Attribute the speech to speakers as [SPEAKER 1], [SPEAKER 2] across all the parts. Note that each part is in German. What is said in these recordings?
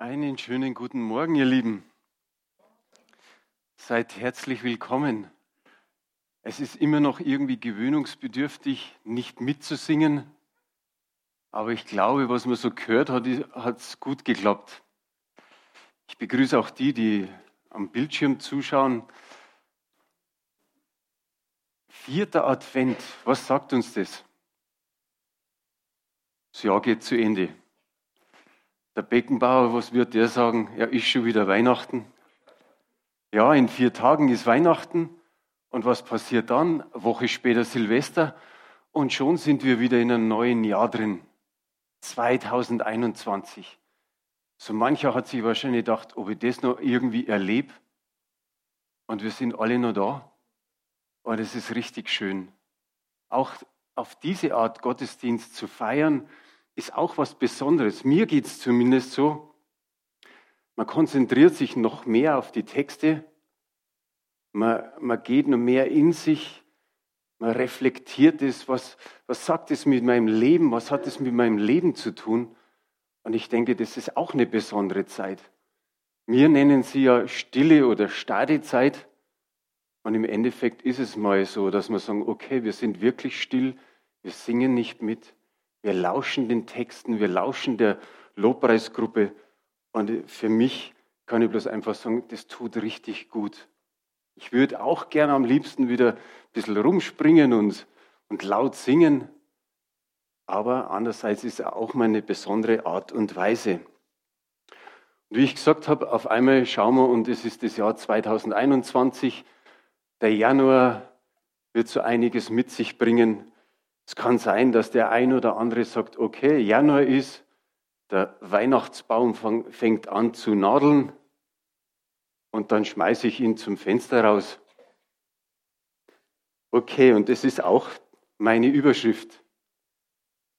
[SPEAKER 1] Einen schönen guten Morgen, ihr Lieben. Seid herzlich willkommen. Es ist immer noch irgendwie gewöhnungsbedürftig, nicht mitzusingen, aber ich glaube, was man so gehört hat, hat es gut geklappt. Ich begrüße auch die, die am Bildschirm zuschauen. Vierter Advent, was sagt uns das? Das Jahr geht zu Ende. Der Beckenbauer, was wird der sagen? Ja, ist schon wieder Weihnachten. Ja, in vier Tagen ist Weihnachten. Und was passiert dann? Eine Woche später Silvester. Und schon sind wir wieder in einem neuen Jahr drin. 2021. So mancher hat sich wahrscheinlich gedacht, ob ich das noch irgendwie erlebe. Und wir sind alle noch da. Und es ist richtig schön. Auch auf diese Art Gottesdienst zu feiern, ist auch was Besonderes. Mir geht es zumindest so. Man konzentriert sich noch mehr auf die Texte. Man, man geht noch mehr in sich. Man reflektiert es. Was, was sagt es mit meinem Leben? Was hat es mit meinem Leben zu tun? Und ich denke, das ist auch eine besondere Zeit. Wir nennen sie ja stille oder Stadezeit. Und im Endeffekt ist es mal so, dass wir sagen, okay, wir sind wirklich still, wir singen nicht mit, wir lauschen den Texten, wir lauschen der Lobpreisgruppe. Und für mich kann ich bloß einfach sagen, das tut richtig gut. Ich würde auch gerne am liebsten wieder ein bisschen rumspringen und, und laut singen. Aber andererseits ist es auch mal eine besondere Art und Weise. Und wie ich gesagt habe, auf einmal schauen wir, und es ist das Jahr 2021, der Januar wird so einiges mit sich bringen. Es kann sein, dass der ein oder andere sagt, okay, Januar ist, der Weihnachtsbaum fängt an zu nadeln und dann schmeiße ich ihn zum Fenster raus. Okay, und das ist auch meine Überschrift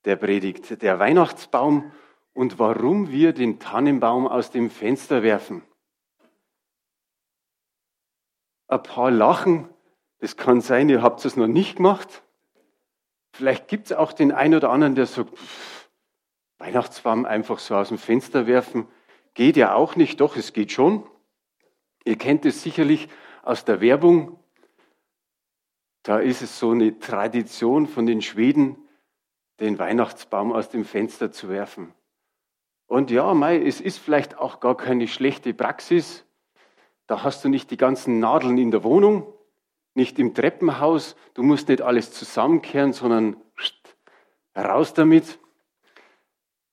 [SPEAKER 1] der Predigt. Der Weihnachtsbaum und warum wir den Tannenbaum aus dem Fenster werfen. Ein paar lachen, das kann sein, ihr habt es noch nicht gemacht. Vielleicht gibt es auch den einen oder anderen, der sagt, pff, Weihnachtsbaum einfach so aus dem Fenster werfen, geht ja auch nicht, doch, es geht schon. Ihr kennt es sicherlich aus der Werbung. Da ist es so eine Tradition von den Schweden, den Weihnachtsbaum aus dem Fenster zu werfen. Und ja, Mai, es ist vielleicht auch gar keine schlechte Praxis. Da hast du nicht die ganzen Nadeln in der Wohnung, nicht im Treppenhaus, du musst nicht alles zusammenkehren, sondern raus damit.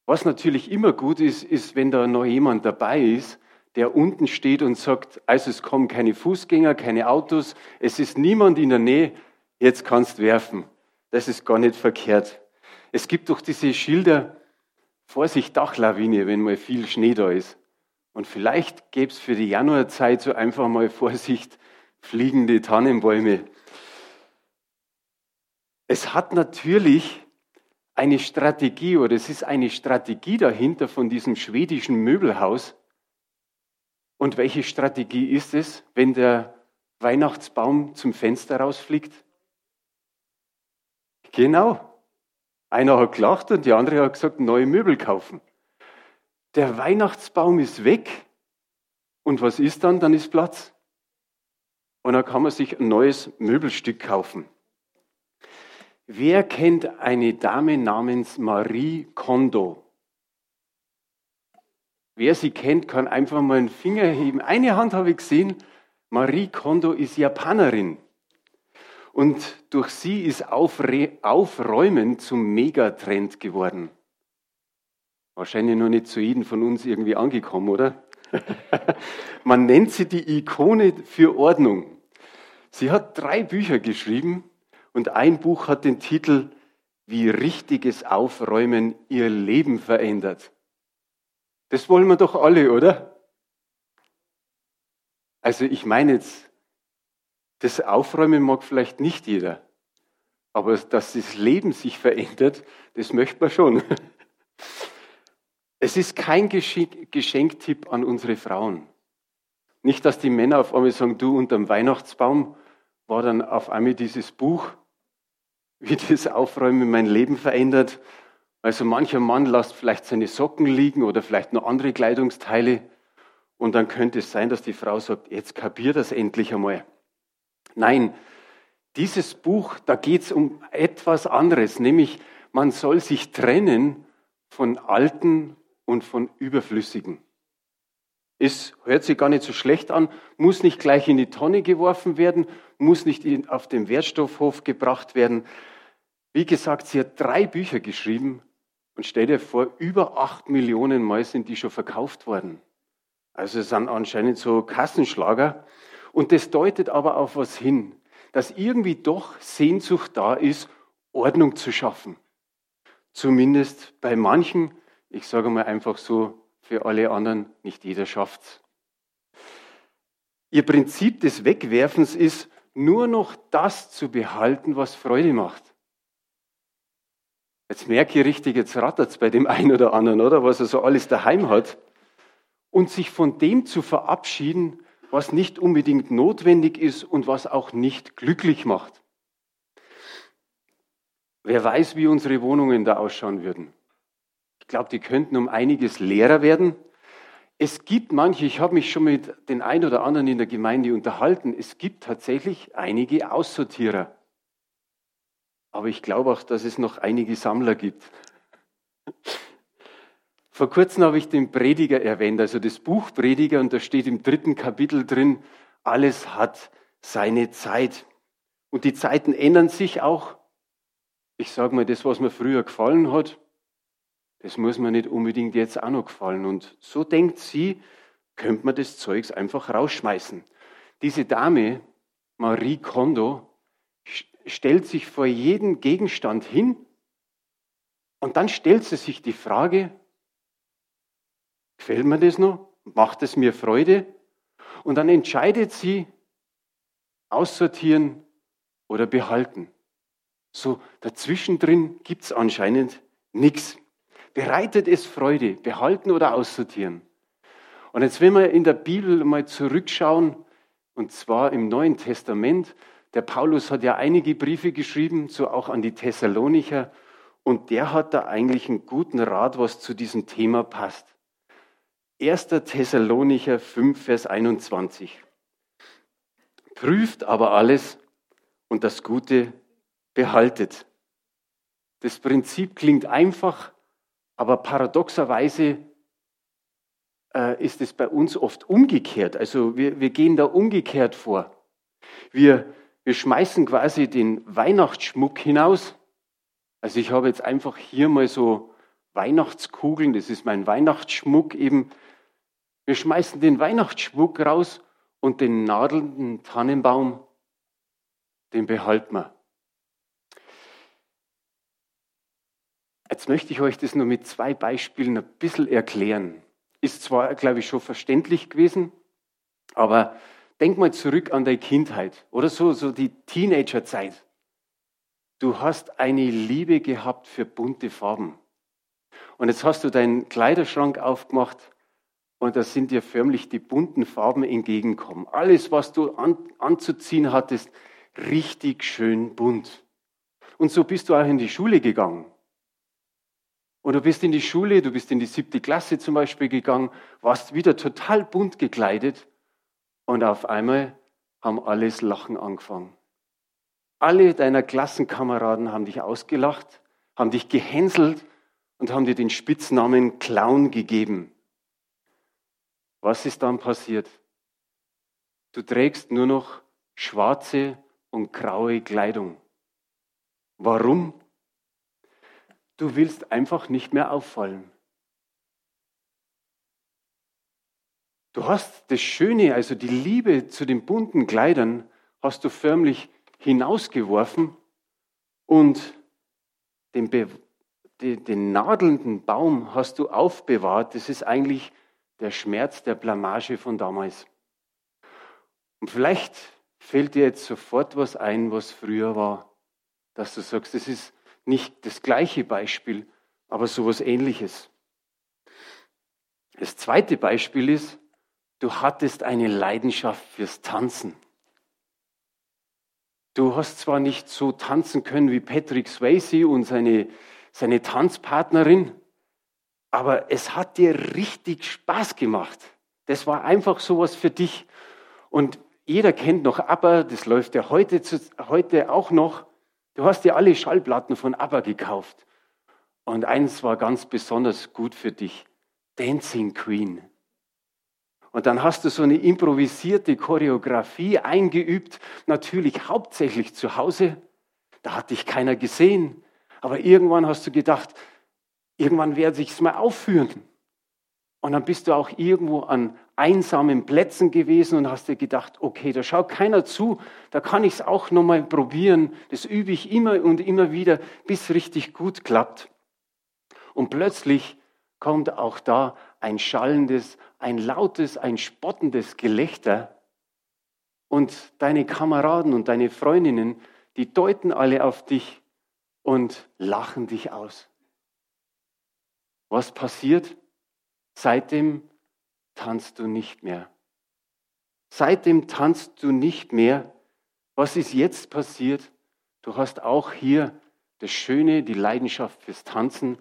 [SPEAKER 1] Was natürlich immer gut ist, ist, wenn da noch jemand dabei ist, der unten steht und sagt, also es kommen keine Fußgänger, keine Autos, es ist niemand in der Nähe, jetzt kannst werfen. Das ist gar nicht verkehrt. Es gibt doch diese Schilder, Vorsicht Dachlawine, wenn mal viel Schnee da ist. Und vielleicht gäbe es für die Januarzeit so einfach mal Vorsicht fliegende Tannenbäume. Es hat natürlich eine Strategie oder es ist eine Strategie dahinter von diesem schwedischen Möbelhaus. Und welche Strategie ist es, wenn der Weihnachtsbaum zum Fenster rausfliegt? Genau. Einer hat gelacht und die andere hat gesagt, neue Möbel kaufen. Der Weihnachtsbaum ist weg. Und was ist dann? Dann ist Platz und dann kann man sich ein neues Möbelstück kaufen. Wer kennt eine Dame namens Marie Kondo? Wer sie kennt, kann einfach mal einen Finger heben. Eine Hand habe ich gesehen. Marie Kondo ist Japanerin. Und durch sie ist Aufräumen zum Megatrend geworden. Wahrscheinlich noch nicht zu jedem von uns irgendwie angekommen, oder? Man nennt sie die Ikone für Ordnung. Sie hat drei Bücher geschrieben und ein Buch hat den Titel Wie richtiges Aufräumen ihr Leben verändert. Das wollen wir doch alle, oder? Also ich meine jetzt, das Aufräumen mag vielleicht nicht jeder, aber dass das Leben sich verändert, das möchte man schon. Es ist kein Geschenktipp an unsere Frauen. Nicht, dass die Männer auf einmal sagen, du unterm Weihnachtsbaum war dann auf einmal dieses Buch, wie das Aufräumen mein Leben verändert. Also mancher Mann lässt vielleicht seine Socken liegen oder vielleicht noch andere Kleidungsteile. Und dann könnte es sein, dass die Frau sagt, jetzt kapier das endlich einmal. Nein, dieses Buch, da geht es um etwas anderes, nämlich man soll sich trennen von Alten und von Überflüssigen. Es hört sich gar nicht so schlecht an, muss nicht gleich in die Tonne geworfen werden, muss nicht auf den Wertstoffhof gebracht werden. Wie gesagt, sie hat drei Bücher geschrieben und stell dir vor, über acht Millionen Mal sind die schon verkauft worden. Also es sind anscheinend so Kassenschlager. Und das deutet aber auf was hin, dass irgendwie doch Sehnsucht da ist, Ordnung zu schaffen. Zumindest bei manchen, ich sage mal einfach so, für alle anderen, nicht jeder schafft's. Ihr Prinzip des Wegwerfens ist, nur noch das zu behalten, was Freude macht. Jetzt merke ich richtig, jetzt rattert es bei dem einen oder anderen, oder? Was er so alles daheim hat. Und sich von dem zu verabschieden, was nicht unbedingt notwendig ist und was auch nicht glücklich macht. Wer weiß, wie unsere Wohnungen da ausschauen würden. Ich glaube, die könnten um einiges leerer werden. Es gibt manche, ich habe mich schon mit den ein oder anderen in der Gemeinde unterhalten, es gibt tatsächlich einige Aussortierer. Aber ich glaube auch, dass es noch einige Sammler gibt. Vor kurzem habe ich den Prediger erwähnt, also das Buch Prediger, und da steht im dritten Kapitel drin, alles hat seine Zeit. Und die Zeiten ändern sich auch. Ich sage mal, das, was mir früher gefallen hat, das muss mir nicht unbedingt jetzt auch noch gefallen. Und so denkt sie, könnte man das Zeugs einfach rausschmeißen. Diese Dame, Marie Kondo, stellt sich vor jeden Gegenstand hin und dann stellt sie sich die Frage, gefällt mir das noch? Macht es mir Freude? Und dann entscheidet sie, aussortieren oder behalten. So dazwischen drin gibt es anscheinend nichts. Bereitet es Freude, behalten oder aussortieren? Und jetzt, wenn wir in der Bibel mal zurückschauen, und zwar im Neuen Testament, der Paulus hat ja einige Briefe geschrieben, so auch an die Thessalonicher, und der hat da eigentlich einen guten Rat, was zu diesem Thema passt. 1. Thessalonicher 5, Vers 21. Prüft aber alles und das Gute behaltet. Das Prinzip klingt einfach, aber paradoxerweise äh, ist es bei uns oft umgekehrt. Also wir, wir gehen da umgekehrt vor. Wir, wir schmeißen quasi den Weihnachtsschmuck hinaus. Also ich habe jetzt einfach hier mal so Weihnachtskugeln, das ist mein Weihnachtsschmuck eben. Wir schmeißen den Weihnachtsschmuck raus und den nadelnden Tannenbaum, den behalten wir. Jetzt möchte ich euch das nur mit zwei Beispielen ein bisschen erklären. Ist zwar, glaube ich, schon verständlich gewesen, aber denk mal zurück an deine Kindheit oder so, so die Teenagerzeit. Du hast eine Liebe gehabt für bunte Farben. Und jetzt hast du deinen Kleiderschrank aufgemacht und da sind dir förmlich die bunten Farben entgegenkommen. Alles, was du an, anzuziehen hattest, richtig schön bunt. Und so bist du auch in die Schule gegangen. Und du bist in die Schule, du bist in die siebte Klasse zum Beispiel gegangen, warst wieder total bunt gekleidet und auf einmal haben alles Lachen angefangen. Alle deiner Klassenkameraden haben dich ausgelacht, haben dich gehänselt und haben dir den Spitznamen Clown gegeben. Was ist dann passiert? Du trägst nur noch schwarze und graue Kleidung. Warum? Du willst einfach nicht mehr auffallen. Du hast das Schöne, also die Liebe zu den bunten Kleidern, hast du förmlich hinausgeworfen und den, Be den, den nadelnden Baum hast du aufbewahrt. Das ist eigentlich der Schmerz der Blamage von damals. Und vielleicht fällt dir jetzt sofort was ein, was früher war, dass du sagst, das ist nicht das gleiche Beispiel, aber sowas ähnliches. Das zweite Beispiel ist, du hattest eine Leidenschaft fürs Tanzen. Du hast zwar nicht so tanzen können wie Patrick Swayze und seine, seine Tanzpartnerin. Aber es hat dir richtig Spaß gemacht. Das war einfach sowas für dich. Und jeder kennt noch ABBA, das läuft ja heute, heute auch noch. Du hast dir alle Schallplatten von ABBA gekauft. Und eins war ganz besonders gut für dich. Dancing Queen. Und dann hast du so eine improvisierte Choreografie eingeübt, natürlich hauptsächlich zu Hause. Da hat dich keiner gesehen. Aber irgendwann hast du gedacht, irgendwann werde ich es mal aufführen. Und dann bist du auch irgendwo an einsamen Plätzen gewesen und hast dir gedacht, okay, da schaut keiner zu, da kann ich es auch nochmal probieren. Das übe ich immer und immer wieder, bis es richtig gut klappt. Und plötzlich kommt auch da ein schallendes, ein lautes, ein spottendes Gelächter. Und deine Kameraden und deine Freundinnen, die deuten alle auf dich und lachen dich aus. Was passiert? Seitdem tanzt du nicht mehr. Seitdem tanzt du nicht mehr. Was ist jetzt passiert? Du hast auch hier das Schöne, die Leidenschaft fürs Tanzen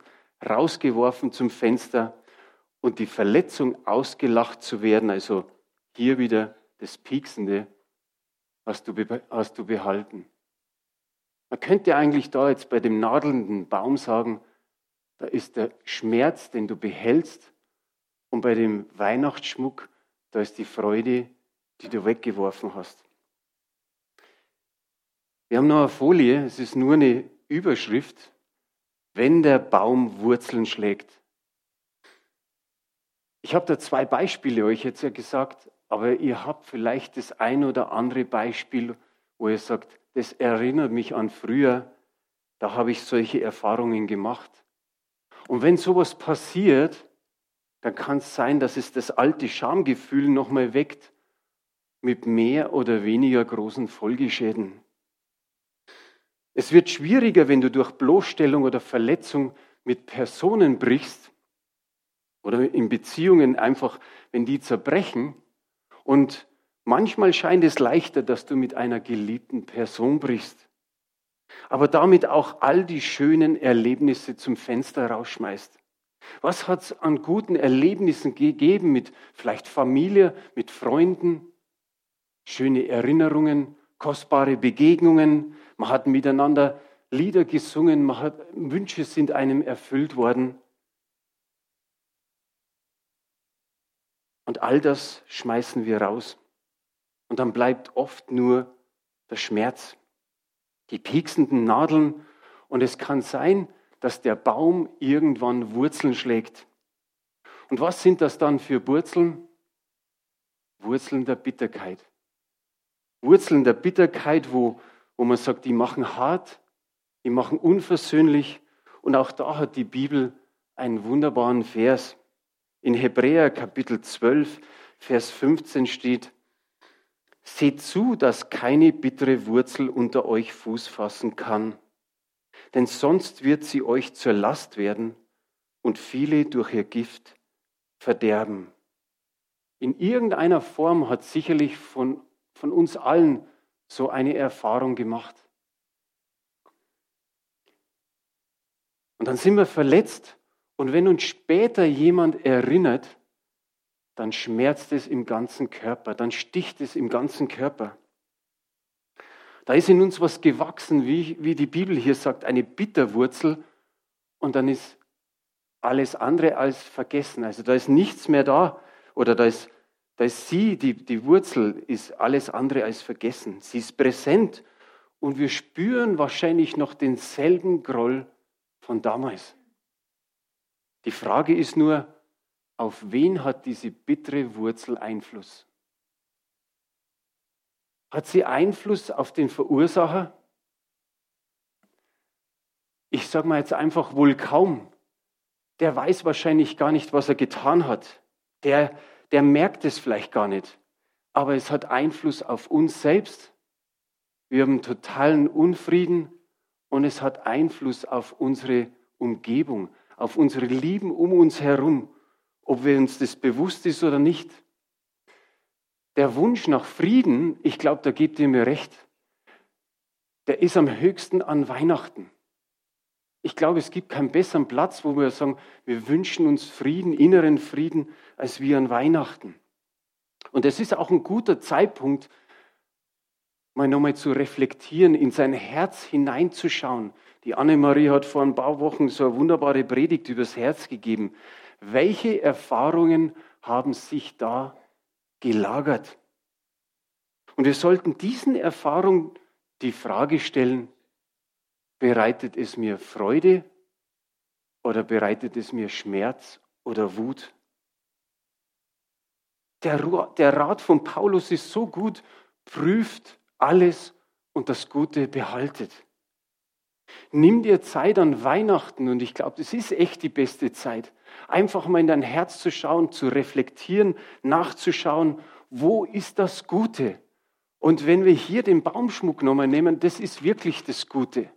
[SPEAKER 1] rausgeworfen zum Fenster und die Verletzung ausgelacht zu werden, also hier wieder das Pieksende, hast du, hast du behalten. Man könnte eigentlich da jetzt bei dem nadelnden Baum sagen, da ist der Schmerz, den du behältst, und bei dem Weihnachtsschmuck, da ist die Freude, die du weggeworfen hast. Wir haben noch eine Folie, es ist nur eine Überschrift, wenn der Baum Wurzeln schlägt. Ich habe da zwei Beispiele euch jetzt ja gesagt, aber ihr habt vielleicht das ein oder andere Beispiel, wo ihr sagt, das erinnert mich an früher, da habe ich solche Erfahrungen gemacht. Und wenn sowas passiert, dann kann es sein, dass es das alte Schamgefühl nochmal weckt mit mehr oder weniger großen Folgeschäden. Es wird schwieriger, wenn du durch Bloßstellung oder Verletzung mit Personen brichst oder in Beziehungen einfach, wenn die zerbrechen. Und manchmal scheint es leichter, dass du mit einer geliebten Person brichst, aber damit auch all die schönen Erlebnisse zum Fenster rausschmeißt. Was hat es an guten Erlebnissen gegeben mit vielleicht Familie, mit Freunden, schöne Erinnerungen, kostbare Begegnungen, man hat miteinander Lieder gesungen, man hat, Wünsche sind einem erfüllt worden. Und all das schmeißen wir raus. Und dann bleibt oft nur der Schmerz, die pieksenden Nadeln. Und es kann sein, dass der Baum irgendwann Wurzeln schlägt. Und was sind das dann für Wurzeln? Wurzeln der Bitterkeit. Wurzeln der Bitterkeit, wo, wo man sagt, die machen hart, die machen unversöhnlich. Und auch da hat die Bibel einen wunderbaren Vers. In Hebräer Kapitel 12, Vers 15 steht, Seht zu, dass keine bittere Wurzel unter euch Fuß fassen kann, denn sonst wird sie euch zur Last werden und viele durch ihr Gift verderben. In irgendeiner Form hat sicherlich von von uns allen so eine Erfahrung gemacht. Und dann sind wir verletzt und wenn uns später jemand erinnert, dann schmerzt es im ganzen Körper, dann sticht es im ganzen Körper. Da ist in uns was gewachsen, wie, wie die Bibel hier sagt, eine Bitterwurzel und dann ist alles andere als vergessen. Also da ist nichts mehr da oder da ist da ist sie, die, die Wurzel, ist alles andere als vergessen. Sie ist präsent und wir spüren wahrscheinlich noch denselben Groll von damals. Die Frage ist nur, auf wen hat diese bittere Wurzel Einfluss? Hat sie Einfluss auf den Verursacher? Ich sage mal jetzt einfach wohl kaum. Der weiß wahrscheinlich gar nicht, was er getan hat. Der, der merkt es vielleicht gar nicht. Aber es hat Einfluss auf uns selbst. Wir haben totalen Unfrieden und es hat Einfluss auf unsere Umgebung, auf unsere Lieben um uns herum, ob wir uns das bewusst ist oder nicht. Der Wunsch nach Frieden, ich glaube, da gebt ihr mir recht, der ist am höchsten an Weihnachten. Ich glaube, es gibt keinen besseren Platz, wo wir sagen, wir wünschen uns Frieden, inneren Frieden, als wir an Weihnachten. Und es ist auch ein guter Zeitpunkt, mal nochmal zu reflektieren, in sein Herz hineinzuschauen. Die Annemarie hat vor ein paar Wochen so eine wunderbare Predigt übers Herz gegeben. Welche Erfahrungen haben sich da gelagert? Und wir sollten diesen Erfahrungen die Frage stellen, bereitet es mir Freude oder bereitet es mir Schmerz oder Wut? Der, Rat von Paulus ist so gut, prüft alles und das Gute behaltet. Nimm dir Zeit an Weihnachten und ich glaube, das ist echt die beste Zeit. Einfach mal in dein Herz zu schauen, zu reflektieren, nachzuschauen, wo ist das Gute? Und wenn wir hier den Baumschmuck nochmal nehmen, das ist wirklich das Gute.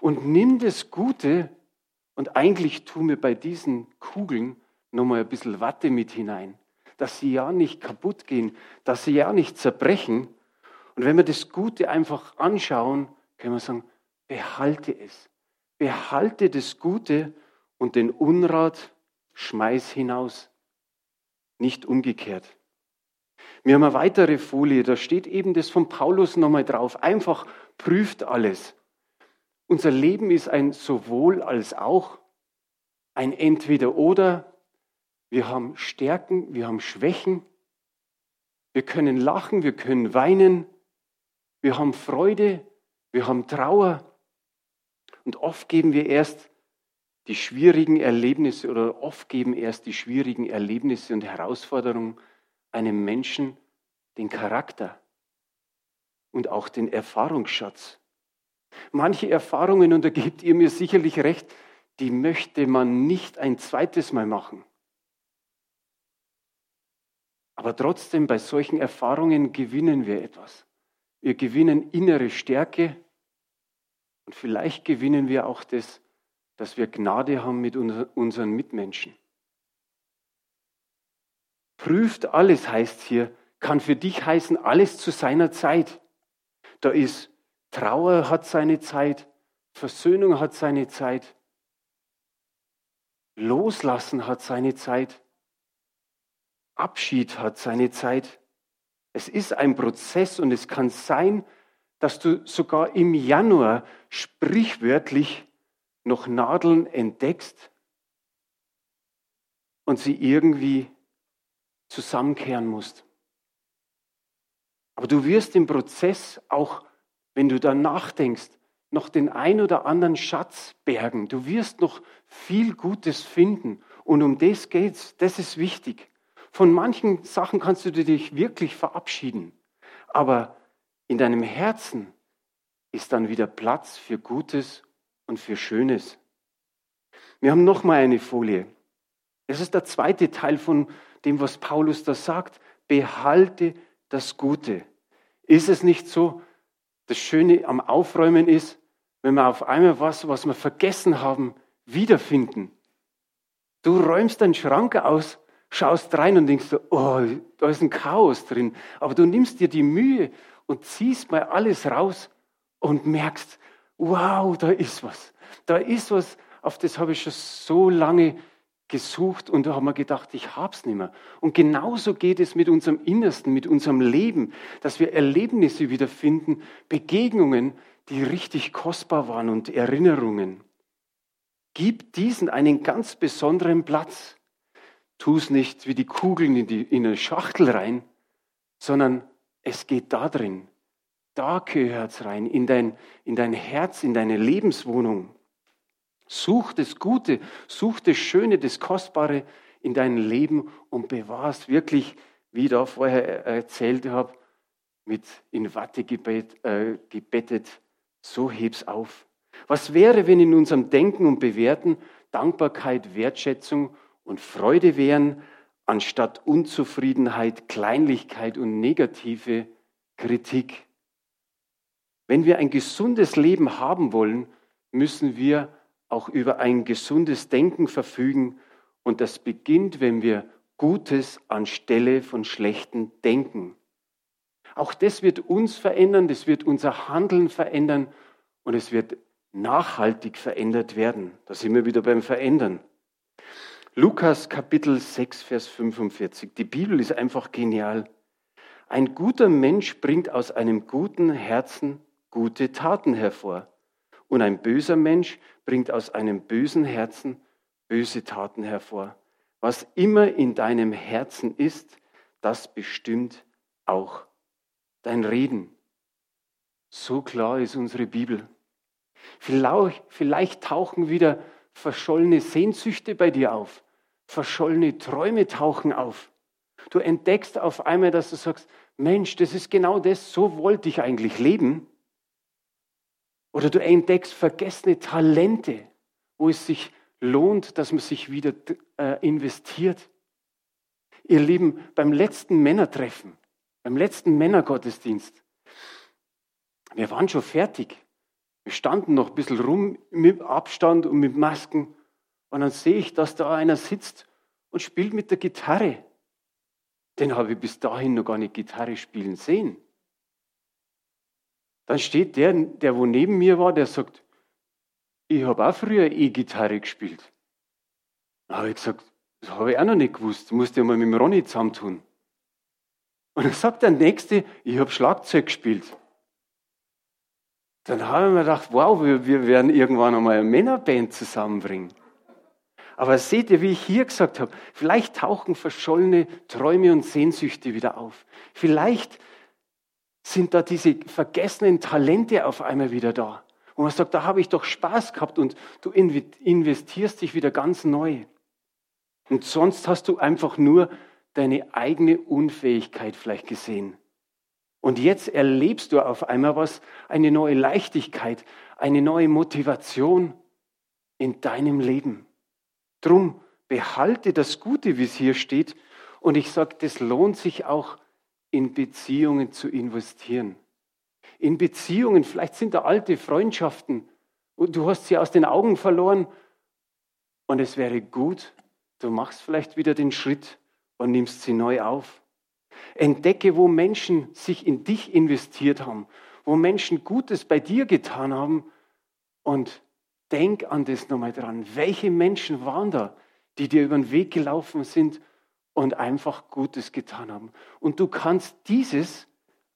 [SPEAKER 1] Und nimm das Gute und eigentlich tun wir bei diesen Kugeln nochmal ein bisschen Watte mit hinein, dass sie ja nicht kaputt gehen, dass sie ja nicht zerbrechen, und wenn wir das Gute einfach anschauen, können wir sagen, behalte es. Behalte das Gute und den Unrat schmeiß hinaus. Nicht umgekehrt. Wir haben eine weitere Folie, da steht eben das von Paulus nochmal drauf. Einfach prüft alles. Unser Leben ist ein sowohl als auch, ein entweder oder. Wir haben Stärken, wir haben Schwächen. Wir können lachen, wir können weinen wir haben Freude, wir haben Trauer. Und oft geben wir erst die schwierigen Erlebnisse oder oft geben erst die schwierigen Erlebnisse und Herausforderungen einem Menschen den Charakter und auch den Erfahrungsschatz. Manche Erfahrungen, und da gebt ihr mir sicherlich recht, die möchte man nicht ein zweites Mal machen. Aber trotzdem, bei solchen Erfahrungen gewinnen wir etwas. Wir gewinnen innere Stärke und vielleicht gewinnen wir auch das, dass wir Gnade haben mit unseren Mitmenschen. Prüft alles heißt hier, kann für dich heißen, alles zu seiner Zeit. Da ist Trauer hat seine Zeit, Versöhnung hat seine Zeit, Loslassen hat seine Zeit, Abschied hat seine Zeit. Es ist ein Prozess und es kann sein, dass du sogar im Januar sprichwörtlich noch Nadeln entdeckst und sie irgendwie zusammenkehren musst. Aber du wirst im Prozess auch, wenn du da nachdenkst, noch den ein oder anderen Schatz bergen. Du wirst noch viel Gutes finden. Und um das geht's. Das ist wichtig. Von manchen Sachen kannst du dich wirklich verabschieden. Aber in deinem Herzen ist dann wieder Platz für Gutes und für Schönes. Wir haben noch mal eine Folie. Das ist der zweite Teil von dem, was Paulus da sagt. Behalte das Gute. Ist es nicht so, das Schöne am Aufräumen ist, wenn wir auf einmal was, was wir vergessen haben, wiederfinden? Du räumst deinen Schrank aus schaust rein und denkst, oh, da ist ein Chaos drin. Aber du nimmst dir die Mühe und ziehst mal alles raus und merkst, wow, da ist was. Da ist was, auf das habe ich schon so lange gesucht und da haben wir gedacht, ich hab's nicht mehr. Und genauso geht es mit unserem Innersten, mit unserem Leben, dass wir Erlebnisse wiederfinden, Begegnungen, die richtig kostbar waren und Erinnerungen. Gib diesen einen ganz besonderen Platz. Tu es nicht wie die Kugeln in, die, in eine Schachtel rein, sondern es geht da drin. Da gehört es rein, in dein, in dein Herz, in deine Lebenswohnung. Such das Gute, such das Schöne, das Kostbare in deinem Leben und bewahrst wirklich, wie ich da vorher erzählt habe, mit in Watte gebet, äh, gebettet, so heb's auf. Was wäre, wenn in unserem Denken und Bewerten Dankbarkeit, Wertschätzung und Freude wären, anstatt Unzufriedenheit, Kleinlichkeit und negative Kritik. Wenn wir ein gesundes Leben haben wollen, müssen wir auch über ein gesundes Denken verfügen und das beginnt, wenn wir Gutes anstelle von schlechten denken. Auch das wird uns verändern, das wird unser Handeln verändern und es wird nachhaltig verändert werden. Da sind wir wieder beim Verändern. Lukas Kapitel 6, Vers 45. Die Bibel ist einfach genial. Ein guter Mensch bringt aus einem guten Herzen gute Taten hervor. Und ein böser Mensch bringt aus einem bösen Herzen böse Taten hervor. Was immer in deinem Herzen ist, das bestimmt auch dein Reden. So klar ist unsere Bibel. Vielleicht, vielleicht tauchen wieder verschollene Sehnsüchte bei dir auf. Verschollene Träume tauchen auf. Du entdeckst auf einmal, dass du sagst, Mensch, das ist genau das, so wollte ich eigentlich leben. Oder du entdeckst vergessene Talente, wo es sich lohnt, dass man sich wieder äh, investiert. Ihr Lieben, beim letzten Männertreffen, beim letzten Männergottesdienst, wir waren schon fertig. Wir standen noch ein bisschen rum mit Abstand und mit Masken. Und dann sehe ich, dass da einer sitzt und spielt mit der Gitarre. Den habe ich bis dahin noch gar nicht Gitarre spielen sehen. Dann steht der, der wo neben mir war, der sagt, ich habe auch früher E-Gitarre gespielt. Da habe ich gesagt, das habe ich auch noch nicht gewusst. Musste ich mal mit dem Ronny zusammentun. Und dann sagt der Nächste, ich habe Schlagzeug gespielt. Dann habe ich mir gedacht, wow, wir, wir werden irgendwann einmal eine Männerband zusammenbringen. Aber seht ihr, wie ich hier gesagt habe, vielleicht tauchen verschollene Träume und Sehnsüchte wieder auf. Vielleicht sind da diese vergessenen Talente auf einmal wieder da. Und man sagt, da habe ich doch Spaß gehabt und du investierst dich wieder ganz neu. Und sonst hast du einfach nur deine eigene Unfähigkeit vielleicht gesehen. Und jetzt erlebst du auf einmal was, eine neue Leichtigkeit, eine neue Motivation in deinem Leben. Drum behalte das Gute, wie es hier steht. Und ich sage, das lohnt sich auch in Beziehungen zu investieren. In Beziehungen, vielleicht sind da alte Freundschaften und du hast sie aus den Augen verloren. Und es wäre gut, du machst vielleicht wieder den Schritt und nimmst sie neu auf. Entdecke, wo Menschen sich in dich investiert haben, wo Menschen Gutes bei dir getan haben und denk an das nochmal dran. Welche Menschen waren da, die dir über den Weg gelaufen sind und einfach Gutes getan haben? Und du kannst dieses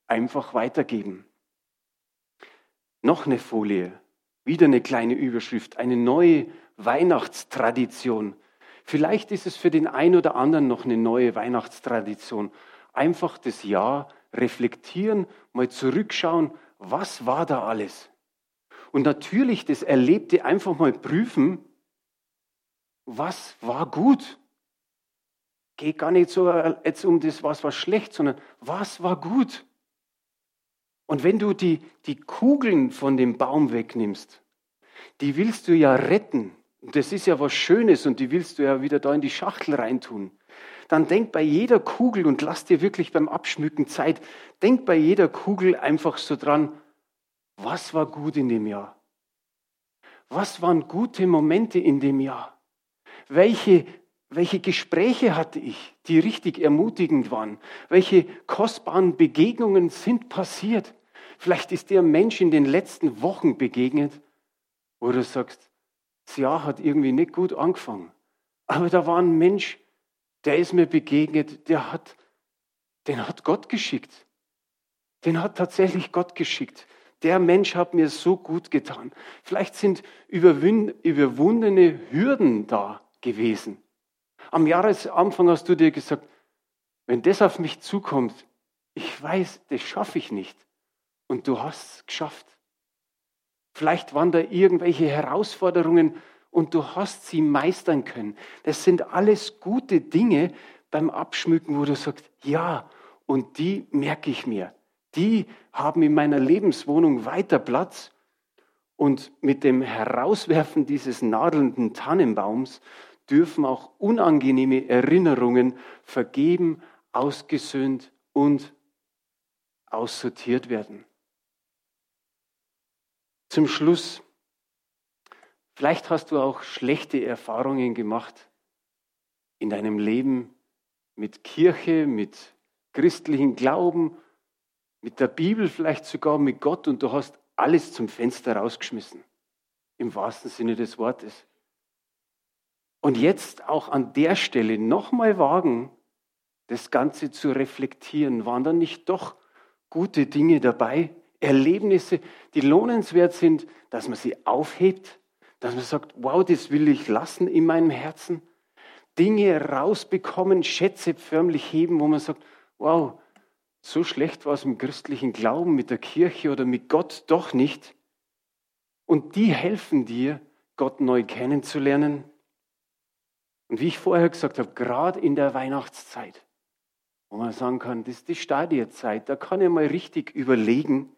[SPEAKER 1] einfach weitergeben. Noch eine Folie, wieder eine kleine Überschrift, eine neue Weihnachtstradition. Vielleicht ist es für den einen oder anderen noch eine neue Weihnachtstradition einfach das Jahr reflektieren, mal zurückschauen, was war da alles? Und natürlich das Erlebte einfach mal prüfen, was war gut? Geht gar nicht so äh, jetzt um das, was war schlecht, sondern was war gut? Und wenn du die, die Kugeln von dem Baum wegnimmst, die willst du ja retten. Das ist ja was Schönes und die willst du ja wieder da in die Schachtel reintun dann denk bei jeder Kugel und lass dir wirklich beim Abschmücken Zeit, denk bei jeder Kugel einfach so dran, was war gut in dem Jahr? Was waren gute Momente in dem Jahr? Welche, welche Gespräche hatte ich, die richtig ermutigend waren? Welche kostbaren Begegnungen sind passiert? Vielleicht ist dir ein Mensch in den letzten Wochen begegnet, wo du sagst, das Jahr hat irgendwie nicht gut angefangen. Aber da war ein Mensch, der ist mir begegnet, der hat, den hat Gott geschickt. Den hat tatsächlich Gott geschickt. Der Mensch hat mir so gut getan. Vielleicht sind überwundene Hürden da gewesen. Am Jahresanfang hast du dir gesagt, wenn das auf mich zukommt, ich weiß, das schaffe ich nicht. Und du hast es geschafft. Vielleicht waren da irgendwelche Herausforderungen, und du hast sie meistern können. Das sind alles gute Dinge beim Abschmücken, wo du sagst, ja, und die merke ich mir. Die haben in meiner Lebenswohnung weiter Platz. Und mit dem Herauswerfen dieses nadelnden Tannenbaums dürfen auch unangenehme Erinnerungen vergeben, ausgesöhnt und aussortiert werden. Zum Schluss Vielleicht hast du auch schlechte Erfahrungen gemacht in deinem Leben mit Kirche, mit christlichem Glauben, mit der Bibel, vielleicht sogar mit Gott und du hast alles zum Fenster rausgeschmissen. im wahrsten Sinne des Wortes. Und jetzt auch an der Stelle nochmal wagen, das Ganze zu reflektieren. Waren da nicht doch gute Dinge dabei? Erlebnisse, die lohnenswert sind, dass man sie aufhebt, dass man sagt, wow, das will ich lassen in meinem Herzen. Dinge rausbekommen, Schätze förmlich heben, wo man sagt, wow, so schlecht war es im christlichen Glauben mit der Kirche oder mit Gott doch nicht. Und die helfen dir, Gott neu kennenzulernen. Und wie ich vorher gesagt habe, gerade in der Weihnachtszeit, wo man sagen kann, das ist die Stadiezeit, da kann ich mal richtig überlegen.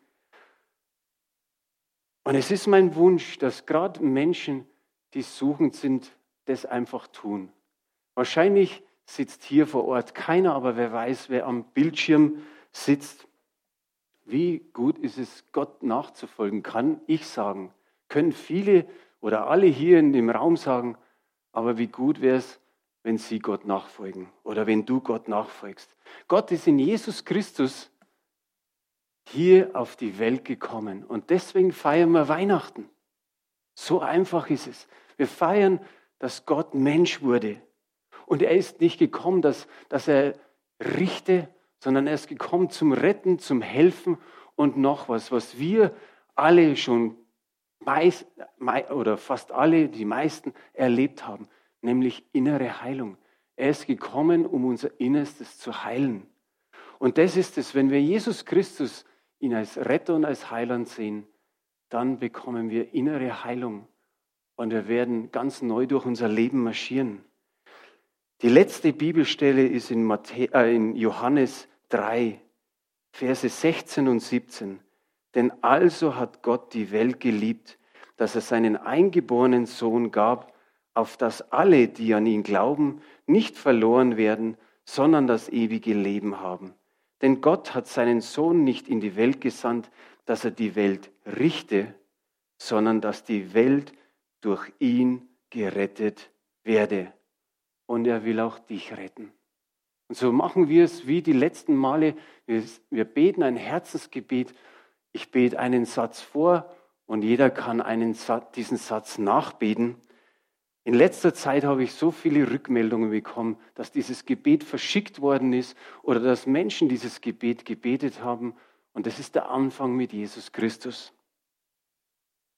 [SPEAKER 1] Und es ist mein Wunsch, dass gerade Menschen, die suchend sind, das einfach tun. Wahrscheinlich sitzt hier vor Ort keiner, aber wer weiß, wer am Bildschirm sitzt. Wie gut ist es, Gott nachzufolgen, kann ich sagen. Können viele oder alle hier in dem Raum sagen, aber wie gut wäre es, wenn sie Gott nachfolgen oder wenn du Gott nachfolgst. Gott ist in Jesus Christus hier auf die Welt gekommen und deswegen feiern wir Weihnachten. So einfach ist es. Wir feiern, dass Gott Mensch wurde. Und er ist nicht gekommen, dass, dass er richte, sondern er ist gekommen zum Retten, zum Helfen und noch was, was wir alle schon meist, oder fast alle, die meisten erlebt haben, nämlich innere Heilung. Er ist gekommen, um unser Innerstes zu heilen. Und das ist es, wenn wir Jesus Christus ihn als Retter und als Heiland sehen, dann bekommen wir innere Heilung und wir werden ganz neu durch unser Leben marschieren. Die letzte Bibelstelle ist in, Matthä äh, in Johannes 3, Verse 16 und 17. Denn also hat Gott die Welt geliebt, dass er seinen eingeborenen Sohn gab, auf dass alle, die an ihn glauben, nicht verloren werden, sondern das ewige Leben haben. Denn Gott hat seinen Sohn nicht in die Welt gesandt, dass er die Welt richte, sondern dass die Welt durch ihn gerettet werde und er will auch dich retten. Und so machen wir es wie die letzten Male. Wir, beten ein Herzensgebet. Ich bete einen Satz vor und jeder kann einen, diesen Satz nachbeten. In letzter Zeit habe ich so viele Rückmeldungen bekommen, dass dieses Gebet verschickt worden ist oder dass Menschen dieses Gebet gebetet haben. Und das ist der Anfang mit Jesus Christus.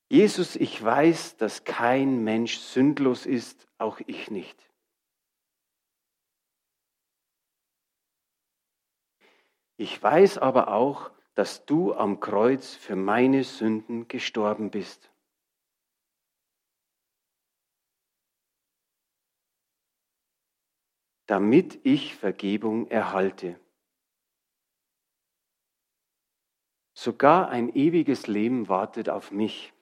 [SPEAKER 1] Jesus, ich weiß, dass kein Mensch sündlos ist, auch ich nicht. Ich weiß aber auch, dass du am Kreuz für meine Sünden gestorben bist. damit ich Vergebung erhalte. Sogar ein ewiges Leben wartet auf mich.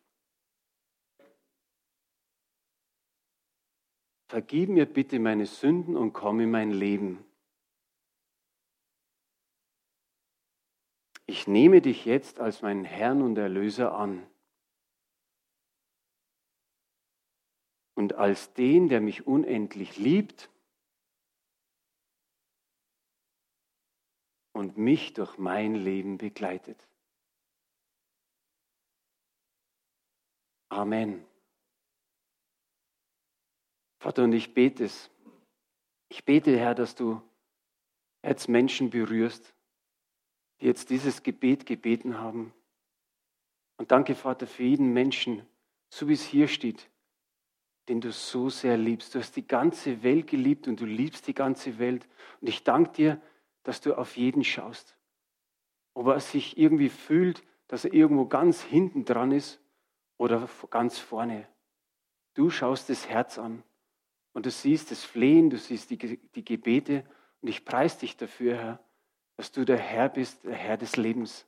[SPEAKER 1] Vergib mir bitte meine Sünden und komm in mein Leben. Ich nehme dich jetzt als meinen Herrn und Erlöser an. Und als den, der mich unendlich liebt und mich durch mein Leben begleitet. Amen. Vater, und ich bete es. Ich bete, Herr, dass du jetzt Menschen berührst, die jetzt dieses Gebet gebeten haben. Und danke, Vater, für jeden Menschen, so wie es hier steht, den du so sehr liebst. Du hast die ganze Welt geliebt und du liebst die ganze Welt. Und ich danke dir, dass du auf jeden schaust. Ob er sich irgendwie fühlt, dass er irgendwo ganz hinten dran ist oder ganz vorne. Du schaust das Herz an und du siehst das Flehen, du siehst die, die Gebete und ich preise dich dafür, Herr, dass du der Herr bist, der Herr des Lebens.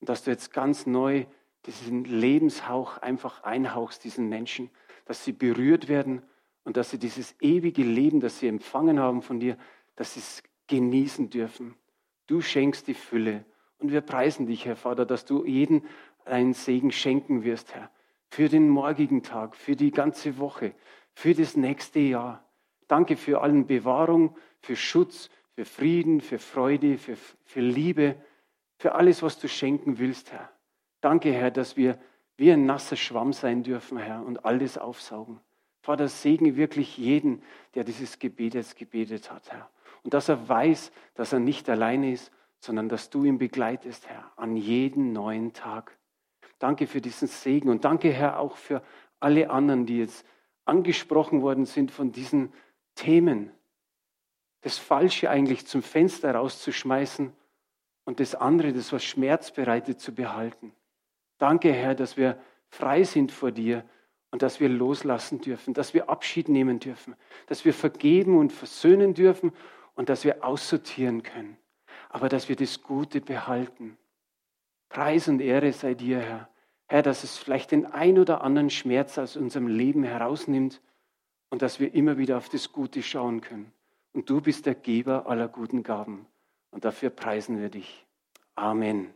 [SPEAKER 1] Und dass du jetzt ganz neu diesen Lebenshauch einfach einhauchst, diesen Menschen, dass sie berührt werden und dass sie dieses ewige Leben, das sie empfangen haben von dir, dass sie es genießen dürfen. Du schenkst die Fülle. Und wir preisen dich, Herr Vater, dass du jeden einen Segen schenken wirst, Herr. Für den morgigen Tag, für die ganze Woche, für das nächste Jahr. Danke für allen Bewahrung, für Schutz, für Frieden, für Freude, für, für Liebe, für alles, was du schenken willst, Herr. Danke, Herr, dass wir wie ein nasser Schwamm sein dürfen, Herr, und all das aufsaugen. Vater, segne wirklich jeden, der dieses Gebet jetzt gebetet hat, Herr. Und dass er weiß, dass er nicht alleine ist, sondern dass du ihn begleitest, Herr, an jeden neuen Tag. Danke für diesen Segen und danke, Herr, auch für alle anderen, die jetzt angesprochen worden sind von diesen Themen. Das Falsche eigentlich zum Fenster rauszuschmeißen und das andere, das was Schmerz bereitet, zu behalten. Danke, Herr, dass wir frei sind vor dir und dass wir loslassen dürfen, dass wir Abschied nehmen dürfen, dass wir vergeben und versöhnen dürfen und dass wir aussortieren können, aber dass wir das Gute behalten. Preis und Ehre sei dir, Herr. Herr, dass es vielleicht den ein oder anderen Schmerz aus unserem Leben herausnimmt und dass wir immer wieder auf das Gute schauen können. Und du bist der Geber aller guten Gaben. Und dafür preisen wir dich. Amen.